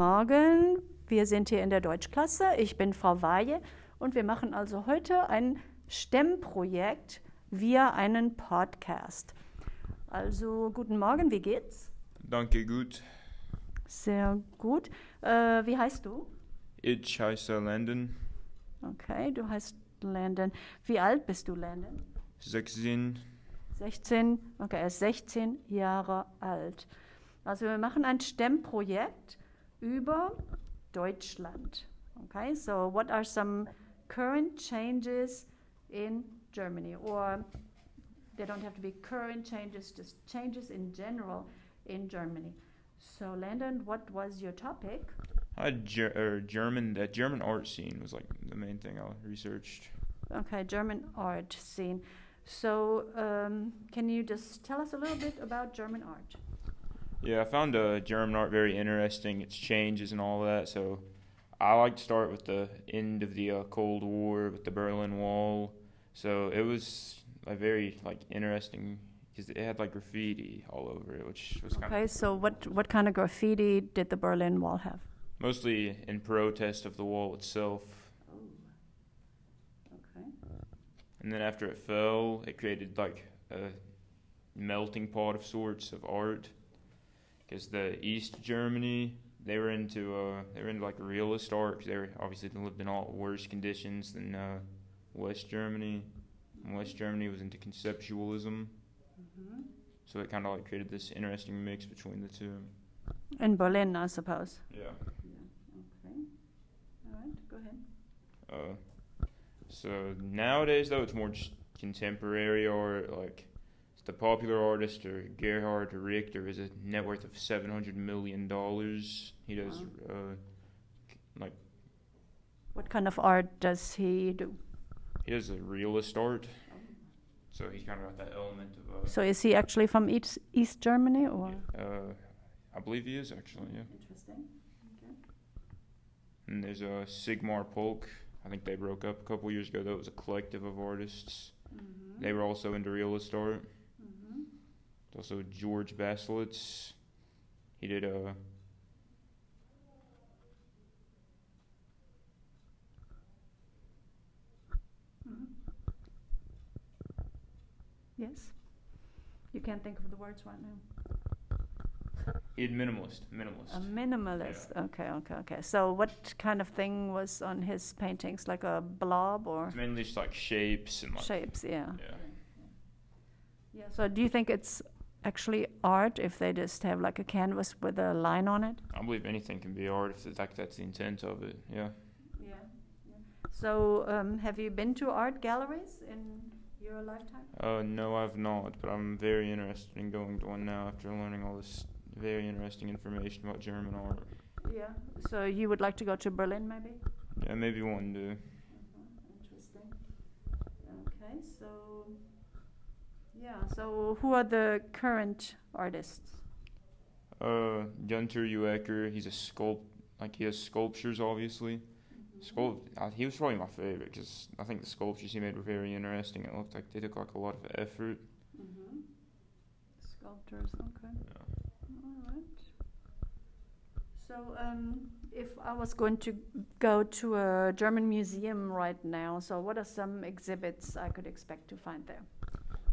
Morgen. Wir sind hier in der Deutschklasse. Ich bin Frau Weihe und wir machen also heute ein STEM-Projekt via einen Podcast. Also guten Morgen, wie geht's? Danke, gut. Sehr gut. Äh, wie heißt du? Ich heiße Landon, Okay, du heißt Landon. Wie alt bist du, Landon? 16. 16, okay, er ist 16 Jahre alt. Also wir machen ein STEM-Projekt über Deutschland. Okay, so what are some current changes in Germany? Or they don't have to be current changes, just changes in general in Germany. So Landon, what was your topic? I ger- er, German. That German art scene was like the main thing I researched. Okay, German art scene. So um, can you just tell us a little bit about German art? Yeah, I found uh, German art very interesting. Its changes and all that. So I like to start with the end of the uh, Cold War with the Berlin Wall. So it was a very like interesting because it had like graffiti all over it, which was kind of Okay, so what, what kind of graffiti did the Berlin Wall have? mostly in protest of the wall itself. Oh. Okay. And then after it fell, it created like a melting pot of sorts of art. Because the East Germany, they were into uh, they were into like realist art. 'cause they were obviously they lived in all worse conditions than uh, West Germany. And West Germany was into conceptualism, Mm-hmm. so it kind of like created this interesting mix between the two. In Berlin, I suppose. Yeah. Okay. All right, go ahead. Uh, so nowadays, though, it's more just contemporary art. Like the popular artist, or Gerhard Richter, has a net worth of seven hundred million dollars. He does uh, like What kind of art does he do? he does a realist art. So he's kind of got that element of. So is he actually from East, East Germany or? Uh, uh, I believe he is actually. Yeah. Interesting. And there's uh, Sigmar Polk. I think they broke up a couple years ago. That was a collective of artists. Mm-hmm. They were also into realist art. There's also George Baselitz. He did a. Yes. You can't think of the words right now. he did minimalist, minimalist. A minimalist. Okay, okay, okay. So what kind of thing was on his paintings? Like a blob or it's mainly just like shapes and like shapes? Yeah. yeah. Yeah. So do you think it's actually art if they just have like a canvas with a line on it? I believe anything can be art if it's like that's the intent of it. Yeah. Yeah. So um, have you been to art galleries in your lifetime? Uh no I've not, but I'm very interested in going to one now after learning all this very interesting information about German art. Yeah. So you would like to go to Berlin, maybe? Yeah, maybe one day. Interesting. Okay, so yeah, so who are the current artists? Uh Gunter Uecker, he's a sculpt like he has sculptures obviously. Sculpt, uh, he was probably my favorite because I think the sculptures he made were very interesting. It looked like they took like a lot of effort. Mm-hmm. Sculptors, okay. All right. So, um, if I was going to go to a German museum right now, so what are some exhibits I could expect to find there?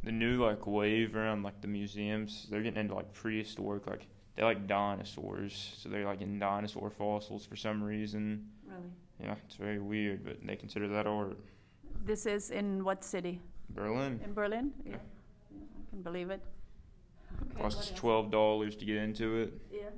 The new like wave around like the museums, they're getting into like prehistoric, like they like dinosaurs, so they're like in dinosaur fossils for some reason. Really? Yeah, it's very weird, but they consider that art. This is in what city? Berlin In Berlin? Yeah. Yeah, I can believe it. Okay, costs twelve dollars to get into it. Yeah.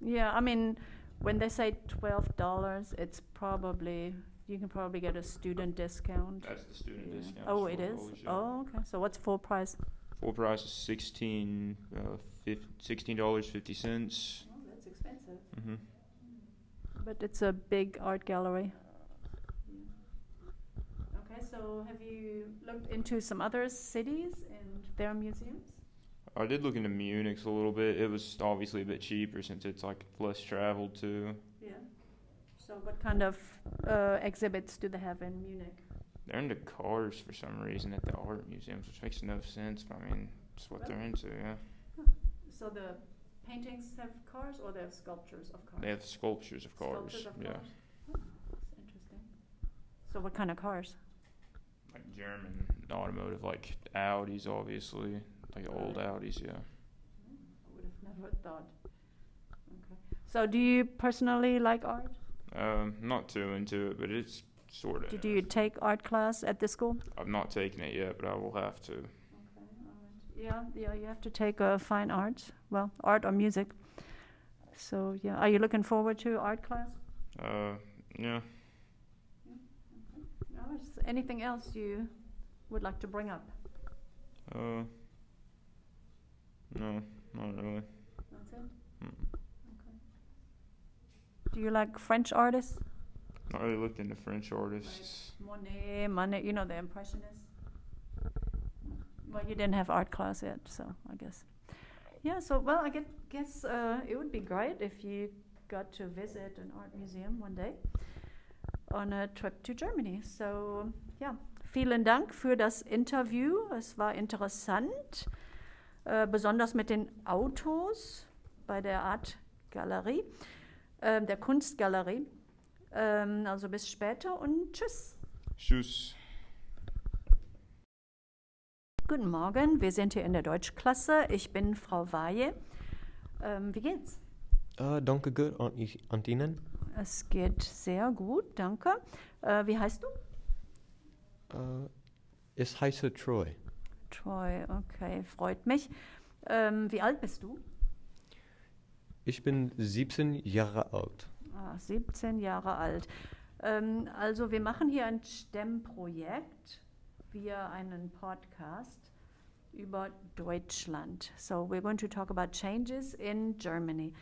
Yeah, I mean, when they say twelve dollars, it's probably you can probably get a student discount. That's the student Yeah. discount. Oh, it is. Oh, okay. So what's full price? Full price is sixteen, uh, fif- sixteen dollars fifty cents. Oh, that's expensive. Mm-hmm. But it's a big art gallery. Okay, so have you looked into some other cities and their museums? I did look into Munich's a little bit. It was obviously a bit cheaper since it's like less traveled too. So what kind of uh, exhibits do they have in Munich? They're into cars for some reason at the art museums, which makes no sense. But I mean, it's what they're into. Yeah. So the paintings have cars or they have sculptures of cars? They have sculptures of cars. Sculptures of yeah. cars. That's interesting. So what kind of cars? Like German automotive, like Audis, obviously. Like old Right. Audis, yeah. I would have never thought. Okay. So do you personally like art? Um, not too into it, but it's sort of. Did you take art class at the school? I've not taken it yet, but I will have to. Okay, right. Yeah, yeah, you have to take uh, fine arts. Well, art or music. So yeah, are you looking forward to art class? Uh, yeah. Is anything else you would like to bring up? Uh, no, not really. That's it. Do you like French artists? Not really looked into French artists. Monet, Monet, you know the Impressionists. Well, you didn't have art class yet, so I guess. Yeah. So well, I get, guess uh, it would be great if you got to visit an art museum one day on a trip to Germany. So ja, vielen Dank für das Interview. Es war interessant, äh, besonders mit den Autos bei der Art Galerie, äh, der Kunstgalerie. Ähm, also bis später und tschüss. Tschüss. Guten Morgen, wir sind hier in der Deutschklasse. Ich bin Frau Weihe. Ähm, wie geht's? Äh, danke gut und, ich, und Ihnen? Es geht sehr gut, danke. Äh, wie heißt du? Äh, ich heiße Troy. Troy, okay, freut mich. Ähm, wie alt bist du? Ich bin 17 Jahre alt. Ah, 17 Jahre alt. Ähm, also wir machen hier ein STEM-Projekt via einen Podcast über Deutschland. So we're going to talk about changes in Germany.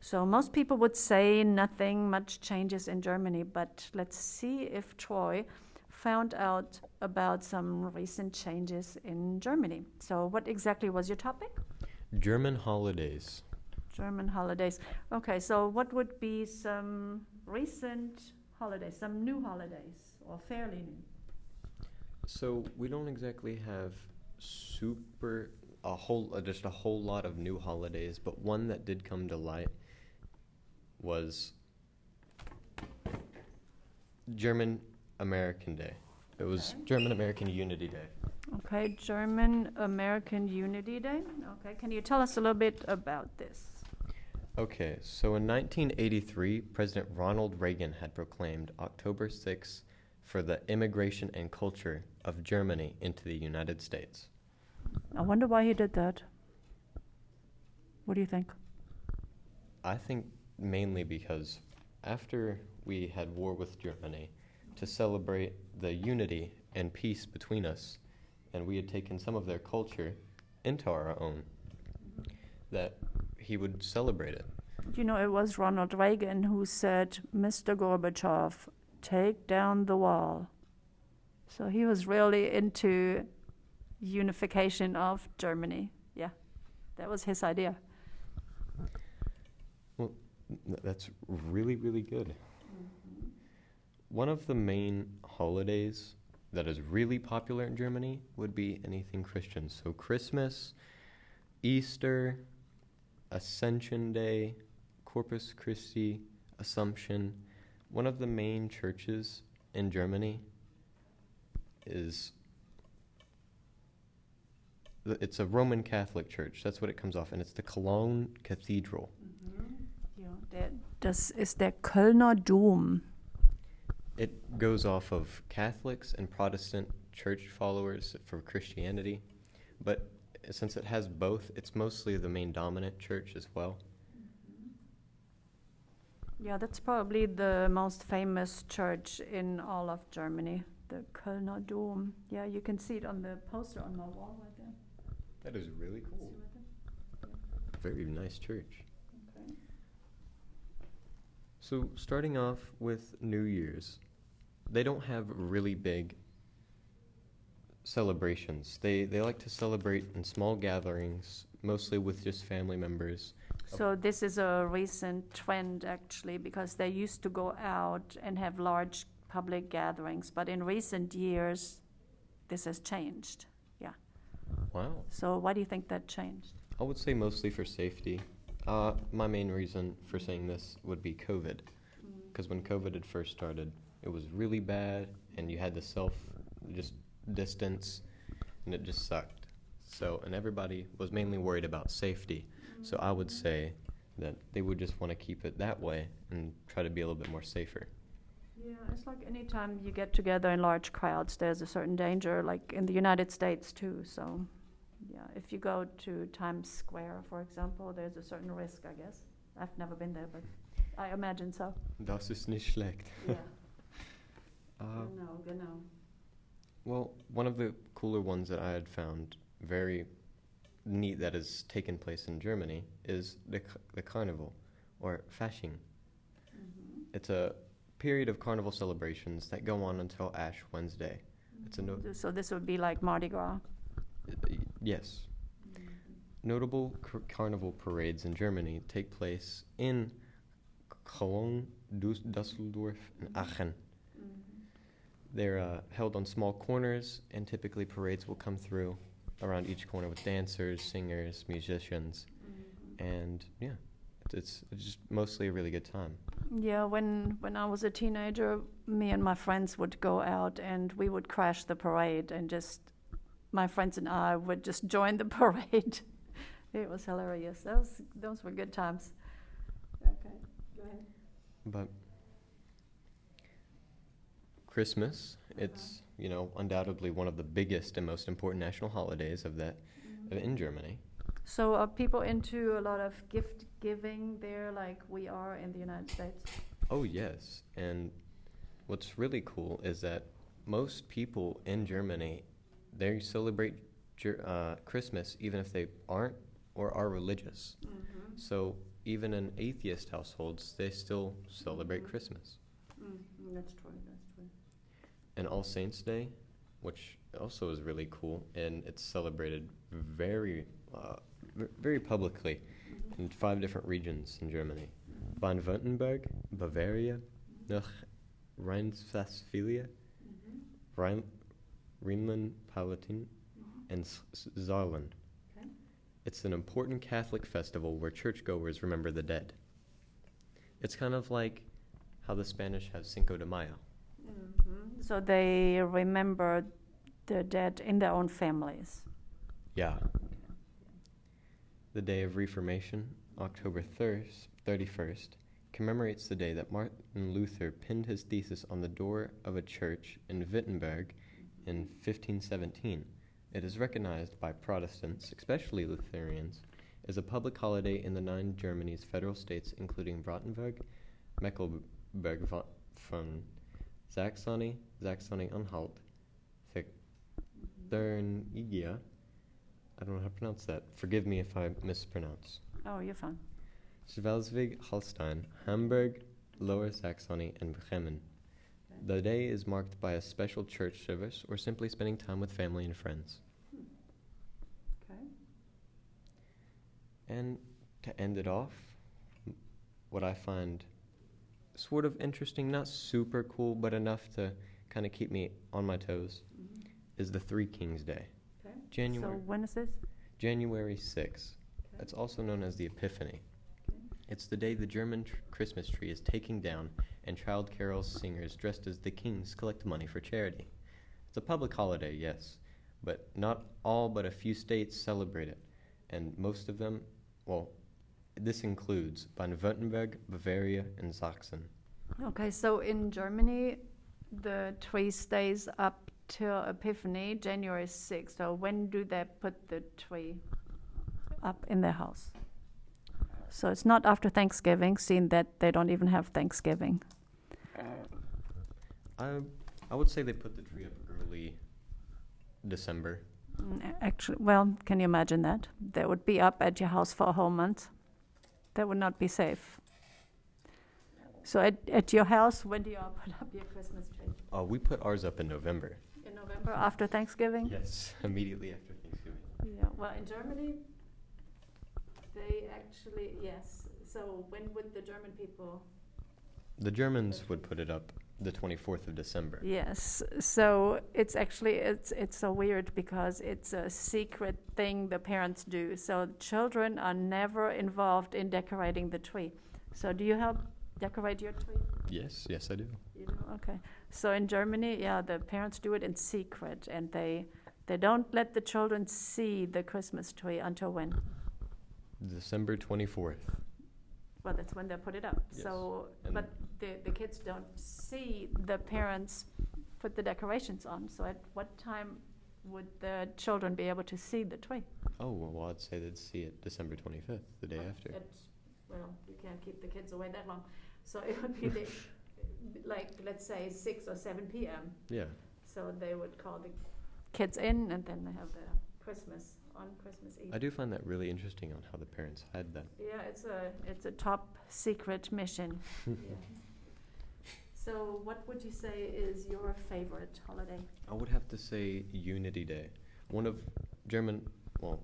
So most people would say nothing much changes in Germany, but let's see if Troy found out about some recent changes in Germany. So what exactly was your topic? German holidays. German holidays. Okay, so what would be some recent holidays, some new holidays, or fairly new? So we don't exactly have super a whole uh, just a whole lot of new holidays, but one that did come to light was German American Day. It was Okay. German American Unity Day. Okay, German American Unity Day. Okay, can you tell us a little bit about this? Okay, so in 1983, President Ronald Reagan had proclaimed October 6th for the immigration and culture of Germany into the United States. I wonder why he did that. What do you think? I think mainly because after we had war with Germany, to celebrate the unity and peace between us, and we had taken some of their culture into our own, that he would celebrate it. You know, it was Ronald Reagan who said, Mr. Gorbachev, take down the wall. So he was really into unification of Germany. Yeah, that was his idea. Well, That's really, really good. Mm-hmm. One of the main holidays that is really popular in Germany would be anything Christian. So, Christmas, Easter, Ascension Day, Corpus Christi, Assumption. One of the main churches in Germany is it's a Roman Catholic church. That's what it comes off, and it's the Cologne Cathedral. Mm-hmm. Ja, der, das ist der Kölner Dom. It goes off of Catholics and Protestant church followers for Christianity, but since it has both, it's mostly the main dominant church as well. Yeah, that's probably the most famous church in all of Germany, the Kölner Dom. Yeah, you can see it on the poster on my wall right there. That is really cool. Very nice church. Okay. So, starting off with New Year's, they don't have really big celebrations. They they like to celebrate in small gatherings, mostly with just family members. So this is a recent trend actually, because they used to go out and have large public gatherings, but in recent years, this has changed. Yeah. Wow. So why do you think that changed? I would say mostly for safety. Uh, my main reason for saying this would be COVID. Mm. Because when COVID had first started, it was really bad, and you had to self just distance, and it just sucked. So, and everybody was mainly worried about safety. So, I would say that they would just want to keep it that way and try to be a little bit more safer. Yeah, it's like anytime you get together in large crowds, there's a certain danger, like in the United States too. So, yeah, if you go to Times Square, for example, there's a certain risk, I guess. I've never been there, but I imagine so. Das ist nicht schlecht. Yeah. Well, one of the cooler ones that I had found very neat that has taken place in Germany is the, the carnival, or Fasching. Mhm. It's a period of carnival celebrations that go on until Ash Wednesday. It's a no- So this would be like Mardi Gras. Uh, yes. Notable car- carnival parades in Germany take place in Cologne, Dusseldorf, and Aachen. They're uh, held on small corners, and typically parades will come through around each corner with dancers, singers, musicians, and yeah, it's, it's, it's just mostly a really good time. Yeah, when when I was a teenager, me and my friends would go out and we would crash the parade and just my friends and I would just join the parade. it was hilarious. Those those were good times. Okay, go ahead. But Christmas, it's you know undoubtedly one of the biggest and most important national holidays of that uh, in Germany. So are people into a lot of gift giving there, like we are in the United States? Oh yes, and what's really cool is that most people in Germany they celebrate uh, Christmas even if they aren't or are religious. Mm-hmm. So even in atheist households, they still celebrate Mhm. Christmas. Mm, that's true. And All Saints Day, which also is really cool, and it's celebrated very, uh, very publicly in five different regions in Germany: Baden-Württemberg, Bavaria, North Rhine-Westphalia, Rhine, Rhineland-Palatin, and Saarland. It's an important Catholic festival where churchgoers remember the dead. It's kind of like how the Spanish have Cinco de Mayo. So they remember the dead in their own families. Yeah. The Day of Reformation, October 1st, 31st, commemorates the day that Martin Luther pinned his thesis on the door of a church in Wittenberg in 1517. It is recognized by Protestants, especially Lutherans, as a public holiday in the nine Germany's federal states, including Brandenburg, Mecklenburg-Vorpommern, Saxony, Saxony-Anhalt, Thuringia. I don't know how to pronounce that. Forgive me if I mispronounce. Oh, you're fine. Schleswig Holstein, Hamburg, Lower Saxony, and Bremen. The day is marked by a special church service or simply spending time with family and friends. Okay. And to end it off, what I find sort of interesting, not super cool, but enough to kind of keep me on my toes, mm-hmm. is the Three Kings Day. Okay. January, So when is this? January 6th. It's also known as the Epiphany. It's the day the German tr- Christmas tree is taken down and child carols singers dressed as the kings collect money for charity. It's a public holiday, yes, but not all but a few states celebrate it, and most of them, well, this includes Baden-Württemberg, Bavaria, and Sachsen. Okay, so in Germany, the tree stays up till Epiphany, January 6th. So when do they put the tree up in their house? So it's not after Thanksgiving, seeing that they don't even have Thanksgiving. I, I would say they put the tree up early December. Mm, Actually, well, can you imagine that? They would be up at your house for a whole month. That would not be safe. So at, at your house, when do you all put up your Christmas tree? Uh, we put ours up in November. In November after Thanksgiving? Yes, immediately after Thanksgiving. Yeah, well, in Germany, they actually, yes. So when would the German people? The Germans would put it up the 24th of December. Yes. So it's actually it's it's so weird because it's a secret thing the parents do. So children are never involved in decorating the tree. So do you help decorate your tree? Yes, yes, I do. You do? Okay. So in Germany, yeah, the parents do it in secret and they they don't let the children see the Christmas tree until when? December 24th. Well, that's when they put it up. Yes. So, And- but the, the kids don't see the parents put the decorations on. So at what time would the children be able to see the tree? Oh, well, I'd say they'd see it December 25th, the day oh, after. At, well, you can't keep the kids away that long. So it would be the, like, let's say six or seven p.m. Yeah. So they would call the kids in and then they have the Christmas on Christmas Eve. I do find that really interesting on how the parents hide that. Yeah, it's a it's a top secret mission. yeah. So, what would you say is your favorite holiday? I would have to say Unity Day. One of German, well,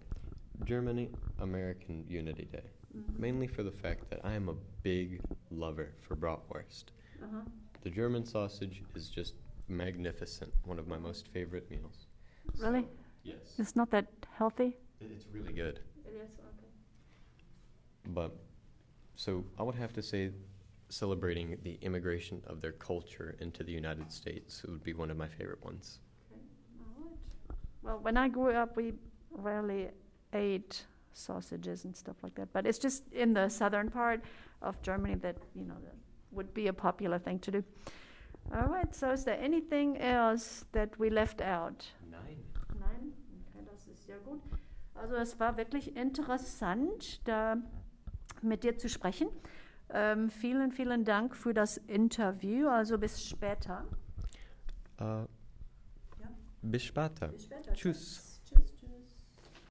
Germany American Unity Day. Mhm. Mainly for the fact that I am a big lover for bratwurst. Uh-huh. The German sausage is just magnificent. One of my most favorite meals. Really? Yes. It's not that healthy. It's really good. It is okay. But so I would have to say celebrating the immigration of their culture into the United States would be one of my favorite ones. Right. Well, when I grew up, we rarely ate sausages and stuff like that. But it's just in the southern part of Germany that you know that would be a popular thing to do. All right. So, is there anything else that we left out? Nein. Nein? Okay, das ist sehr gut. Also es war wirklich interessant, da mit dir zu sprechen. Ähm, vielen, vielen Dank für das Interview. Also bis später. Uh, Ja. bis später. Bis später. Tschüss.